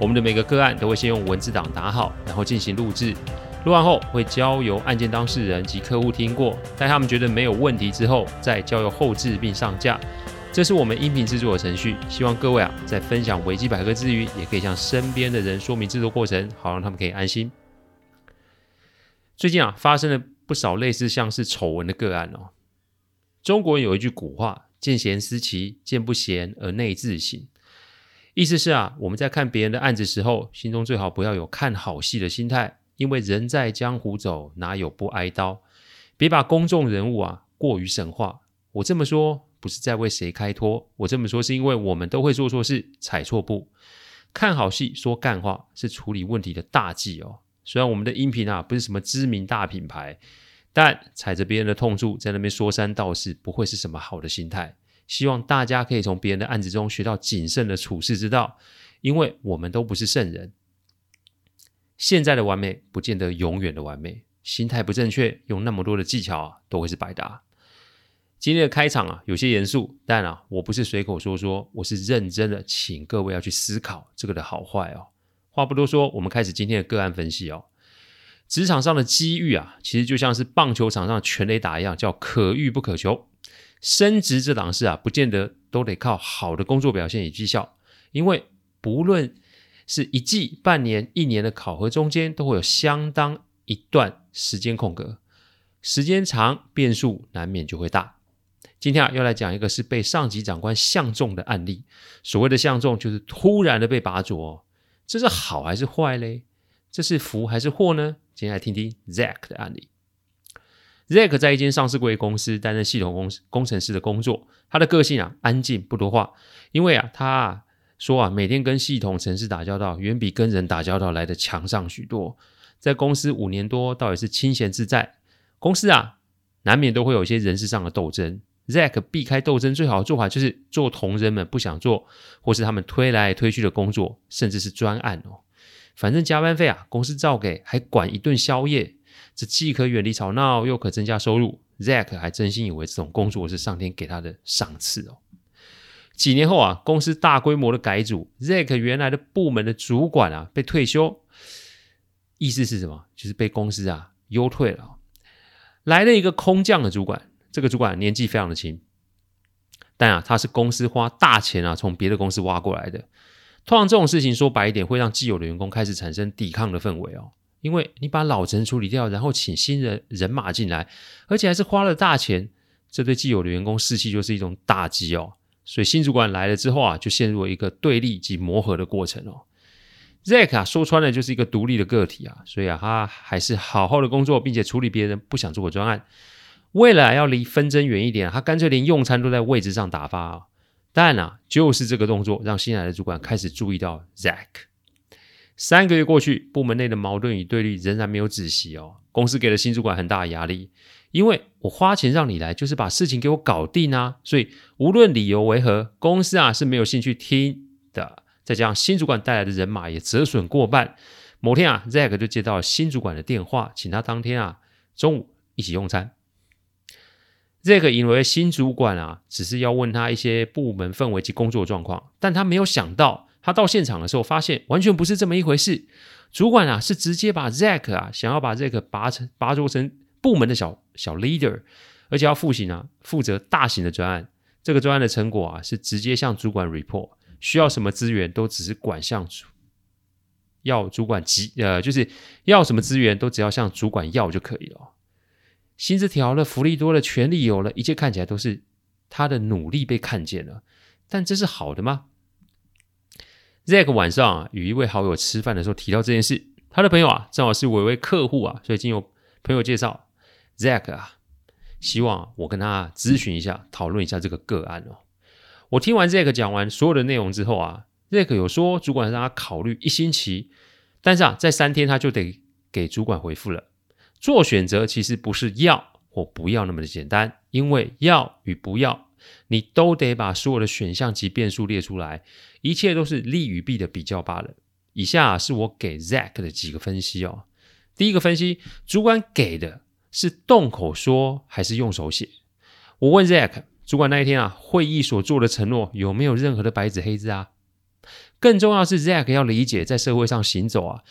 我们的每个个案都会先用文字档打好，然后进行录制。录完后会交由案件当事人及客户听过，待他们觉得没有问题之后，再交由后制并上架。这是我们音频制作的程序。希望各位啊，在分享维基百科之余，也可以向身边的人说明制作过程，好让他们可以安心。最近啊，发生了不少类似像是丑闻的个案哦。中国人有一句古话：“见贤思齐，见不贤而内自省。”意思是啊，我们在看别人的案子时候，心中最好不要有看好戏的心态，因为人在江湖走，哪有不挨刀？别把公众人物啊过于神化。我这么说不是在为谁开脱，我这么说是因为我们都会做错事，踩错步。看好戏说干话是处理问题的大忌哦。虽然我们的音频啊不是什么知名大品牌，但踩着别人的痛处在那边说三道四，不会是什么好的心态。希望大家可以从别人的案子中学到谨慎的处事之道，因为我们都不是圣人。现在的完美不见得永远的完美，心态不正确，用那么多的技巧啊，都会是白搭。今天的开场啊，有些严肃，但啊，我不是随口说说，我是认真的，请各位要去思考这个的好坏哦。话不多说，我们开始今天的个案分析哦。职场上的机遇啊，其实就像是棒球场上全垒打一样，叫可遇不可求。升职这档事啊，不见得都得靠好的工作表现与绩效，因为不论是一季、半年、一年的考核中间，都会有相当一段时间空格，时间长，变数难免就会大。今天啊，要来讲一个是被上级长官相中的案例。所谓的相中，就是突然的被拔擢，这是好还是坏嘞？这是福还是祸呢？今天来听听 Zack 的案例。Zack 在一间上市贵公司担任系统工工程师的工作。他的个性啊，安静不多话，因为啊，他说啊，每天跟系统程式打交道，远比跟人打交道来的强上许多。在公司五年多，倒也是清闲自在。公司啊，难免都会有一些人事上的斗争。Zack 避开斗争最好的做法，就是做同仁们不想做，或是他们推来推去的工作，甚至是专案哦。反正加班费啊，公司照给，还管一顿宵夜。这既可远离吵闹，又可增加收入。Zack 还真心以为这种工作是上天给他的赏赐哦。几年后啊，公司大规模的改组，Zack 原来的部门的主管啊被退休，意思是什么？就是被公司啊优退了。来了一个空降的主管，这个主管年纪非常的轻，但啊他是公司花大钱啊从别的公司挖过来的。通常这种事情说白一点，会让既有的员工开始产生抵抗的氛围哦。因为你把老陈处理掉，然后请新人人马进来，而且还是花了大钱，这对既有的员工士气就是一种打击哦。所以新主管来了之后啊，就陷入了一个对立及磨合的过程哦。Zack 啊，说穿了就是一个独立的个体啊，所以啊，他还是好好的工作，并且处理别人不想做的专案。为了要离纷争远一点，他干脆连用餐都在位置上打发啊。但啊，就是这个动作让新来的主管开始注意到 Zack。三个月过去，部门内的矛盾与对立仍然没有止息哦。公司给了新主管很大的压力，因为我花钱让你来，就是把事情给我搞定啊。所以无论理由为何，公司啊是没有兴趣听的。再加上新主管带来的人马也折损过半。某天啊，Zack 就接到了新主管的电话，请他当天啊中午一起用餐。Zack 以为新主管啊只是要问他一些部门氛围及工作状况，但他没有想到。他到现场的时候，发现完全不是这么一回事。主管啊，是直接把 Zack 啊，想要把 Zack 拔成拔擢成部门的小小 leader，而且要负责啊，负责大型的专案。这个专案的成果啊，是直接向主管 report，需要什么资源都只是管向主，要主管急呃，就是要什么资源都只要向主管要就可以了。薪资调了，福利多了，权力有了，一切看起来都是他的努力被看见了。但这是好的吗？Zack 晚上啊，与一位好友吃饭的时候提到这件事，他的朋友啊，正好是我一位客户啊，所以经由朋友介绍，Zack 啊，希望我跟他咨询一下，讨论一下这个个案哦。我听完 Zack 讲完所有的内容之后啊，Zack 有说主管让他考虑一星期，但是啊，在三天他就得给主管回复了。做选择其实不是要或不要那么的简单，因为要与不要，你都得把所有的选项及变数列出来，一切都是利与弊的比较罢了。以下是我给 Zack 的几个分析哦。第一个分析，主管给的是动口说还是用手写？我问 Zack，主管那一天啊，会议所做的承诺有没有任何的白纸黑字啊？更重要是，Zack 要理解，在社会上行走啊，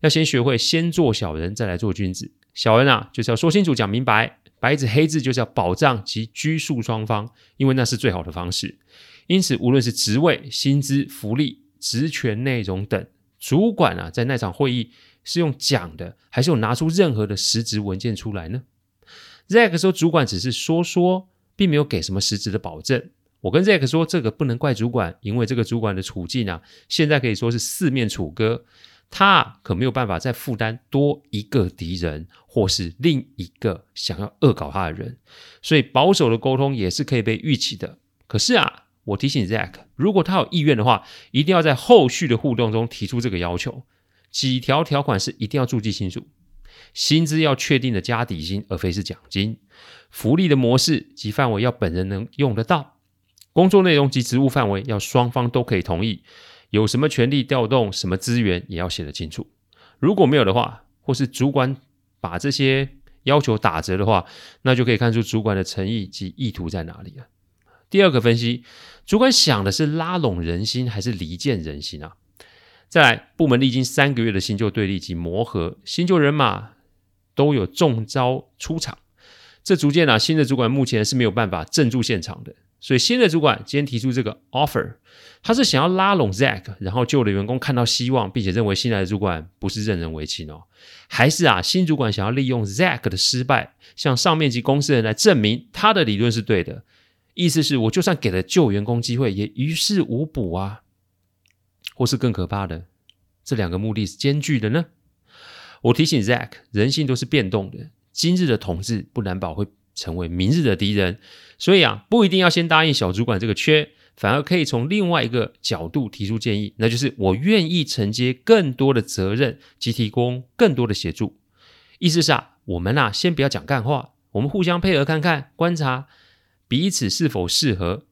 要先学会先做小人，再来做君子。小人啊，就是要说清楚、讲明白；白纸黑字就是要保障及拘束双方，因为那是最好的方式。因此，无论是职位、薪资、福利、职权内容等。主管啊，在那场会议是用讲的，还是有拿出任何的实质文件出来呢？Zack 说，主管只是说说，并没有给什么实质的保证。我跟 Zack 说，这个不能怪主管，因为这个主管的处境啊，现在可以说是四面楚歌，他可没有办法再负担多一个敌人，或是另一个想要恶搞他的人，所以保守的沟通也是可以被预期的。可是啊。我提醒 Zack，如果他有意愿的话，一定要在后续的互动中提出这个要求。几条条款是一定要注记清楚：薪资要确定的加底薪，而非是奖金；福利的模式及范围要本人能用得到；工作内容及职务范围要双方都可以同意；有什么权力调动、什么资源也要写得清楚。如果没有的话，或是主管把这些要求打折的话，那就可以看出主管的诚意及意图在哪里了。第二个分析，主管想的是拉拢人心还是离间人心啊？再来，部门历经三个月的新旧对立及磨合，新旧人马都有中招出场，这逐渐啊，新的主管目前是没有办法镇住现场的。所以新的主管今天提出这个 offer，他是想要拉拢 Zack，然后旧的员工看到希望，并且认为新来的主管不是任人唯亲哦，还是啊，新主管想要利用 Zack 的失败，向上面及公司人来证明他的理论是对的。意思是，我就算给了旧员工机会，也于事无补啊。或是更可怕的，这两个目的是兼具的呢？我提醒 Zack，人性都是变动的，今日的统治不难保会成为明日的敌人，所以啊，不一定要先答应小主管这个缺，反而可以从另外一个角度提出建议，那就是我愿意承接更多的责任及提供更多的协助。意思是啊，我们啊，先不要讲干话，我们互相配合看看，观察。彼此是否适合？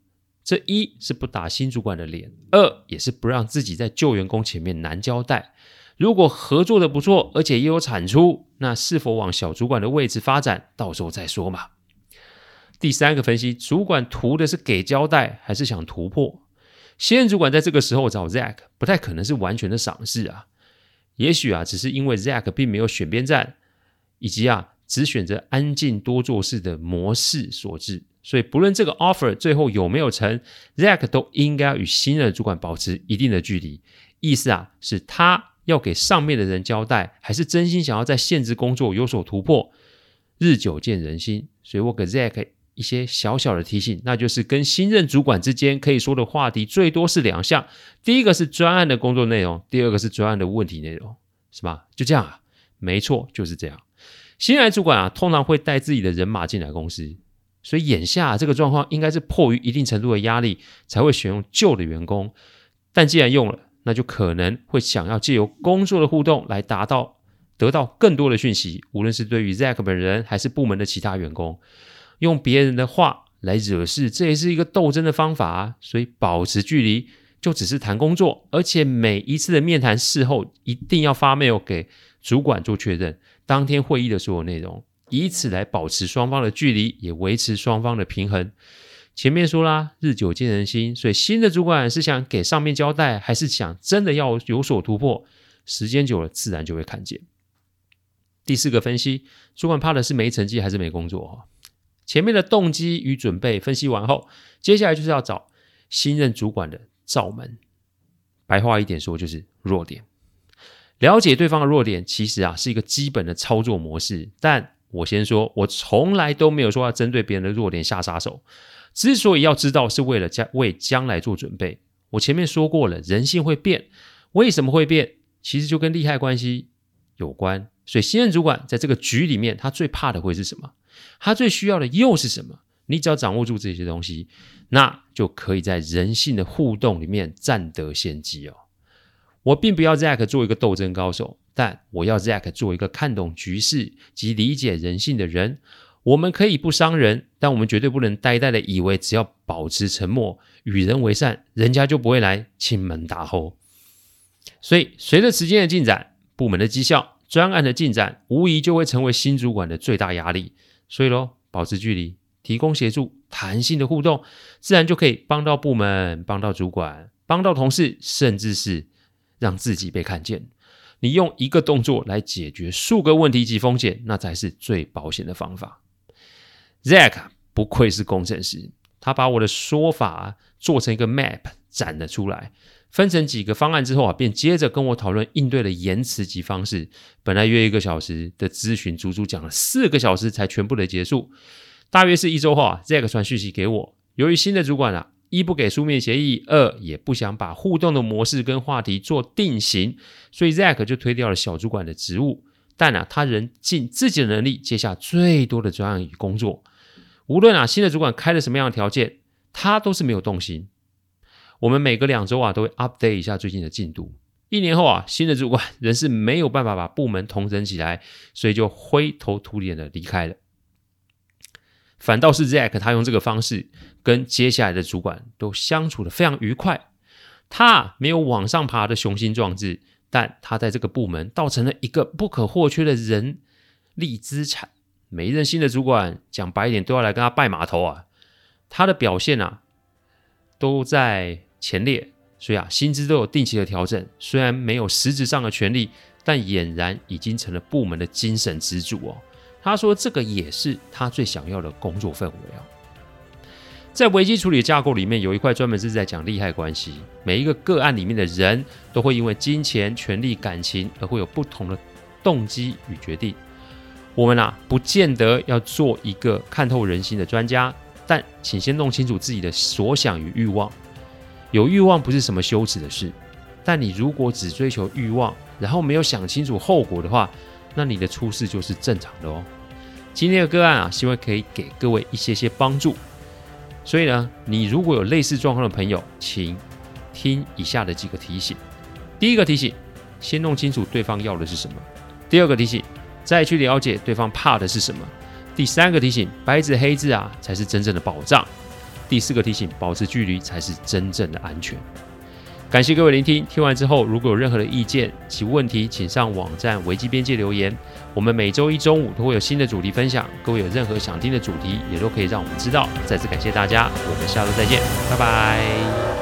这一是不打新主管的脸，二也是不让自己在旧员工前面难交代。如果合作的不错，而且也有产出，那是否往小主管的位置发展，到时候再说嘛。第三个分析，主管图的是给交代，还是想突破？现任主管在这个时候找 Zack，不太可能是完全的赏识啊。也许啊，只是因为 Zack 并没有选边站，以及啊，只选择安静多做事的模式所致。所以，不论这个 offer 最后有没有成，Zack 都应该与新任主管保持一定的距离。意思啊，是他要给上面的人交代，还是真心想要在现职工作有所突破？日久见人心，所以我给 Zack 一些小小的提醒，那就是跟新任主管之间可以说的话题最多是两项：第一个是专案的工作内容，第二个是专案的问题内容，是吧？就这样啊，没错，就是这样。新来主管啊，通常会带自己的人马进来公司。所以眼下这个状况应该是迫于一定程度的压力才会选用旧的员工，但既然用了，那就可能会想要借由工作的互动来达到得到更多的讯息，无论是对于 Zack 本人还是部门的其他员工，用别人的话来惹事，这也是一个斗争的方法啊。所以保持距离就只是谈工作，而且每一次的面谈事后一定要发 mail 给主管做确认，当天会议的所有内容。以此来保持双方的距离，也维持双方的平衡。前面说啦，日久见人心，所以新的主管是想给上面交代，还是想真的要有所突破？时间久了，自然就会看见。第四个分析，主管怕的是没成绩还是没工作？前面的动机与准备分析完后，接下来就是要找新任主管的罩门。白话一点说，就是弱点。了解对方的弱点，其实啊是一个基本的操作模式，但我先说，我从来都没有说要针对别人的弱点下杀手。之所以要知道，是为了将为将来做准备。我前面说过了，人性会变，为什么会变？其实就跟利害关系有关。所以新任主管在这个局里面，他最怕的会是什么？他最需要的又是什么？你只要掌握住这些东西，那就可以在人性的互动里面占得先机哦。我并不要 Zack 做一个斗争高手，但我要 Zack 做一个看懂局势及理解人性的人。我们可以不伤人，但我们绝对不能呆呆的以为只要保持沉默、与人为善，人家就不会来亲门打后。所以，随着时间的进展，部门的绩效、专案的进展，无疑就会成为新主管的最大压力。所以喽，保持距离，提供协助，弹性的互动，自然就可以帮到部门、帮到主管、帮到同事，甚至是。让自己被看见，你用一个动作来解决数个问题及风险，那才是最保险的方法。Zack 不愧是工程师，他把我的说法做成一个 map 展了出来，分成几个方案之后啊，便接着跟我讨论应对的言辞及方式。本来约一个小时的咨询，足足讲了四个小时才全部的结束。大约是一周后啊，Zack 传讯息给我，由于新的主管啊。一不给书面协议，二也不想把互动的模式跟话题做定型，所以 Zack 就推掉了小主管的职务。但啊，他仍尽自己的能力接下最多的专案与工作。无论啊新的主管开了什么样的条件，他都是没有动心。我们每隔两周啊都会 update 一下最近的进度。一年后啊，新的主管仍是没有办法把部门统整起来，所以就灰头土脸的离开了。反倒是 Zack，他用这个方式跟接下来的主管都相处的非常愉快。他没有往上爬的雄心壮志，但他在这个部门倒成了一个不可或缺的人力资产。每一任新的主管，讲白一点，都要来跟他拜码头啊。他的表现啊，都在前列，所以啊，薪资都有定期的调整。虽然没有实质上的权利，但俨然已经成了部门的精神支柱哦。他说：“这个也是他最想要的工作氛围啊。”在危机处理架构里面，有一块专门是在讲利害关系。每一个个案里面的人都会因为金钱、权力、感情而会有不同的动机与决定。我们啊，不见得要做一个看透人心的专家，但请先弄清楚自己的所想与欲望。有欲望不是什么羞耻的事，但你如果只追求欲望，然后没有想清楚后果的话，那你的出事就是正常的哦。今天的个案啊，希望可以给各位一些些帮助。所以呢，你如果有类似状况的朋友，请听以下的几个提醒。第一个提醒，先弄清楚对方要的是什么。第二个提醒，再去了解对方怕的是什么。第三个提醒，白纸黑字啊，才是真正的保障。第四个提醒，保持距离才是真正的安全。感谢各位聆听，听完之后如果有任何的意见及问题，请上网站危机边界留言。我们每周一中午都会有新的主题分享，各位有任何想听的主题，也都可以让我们知道。再次感谢大家，我们下周再见，拜拜。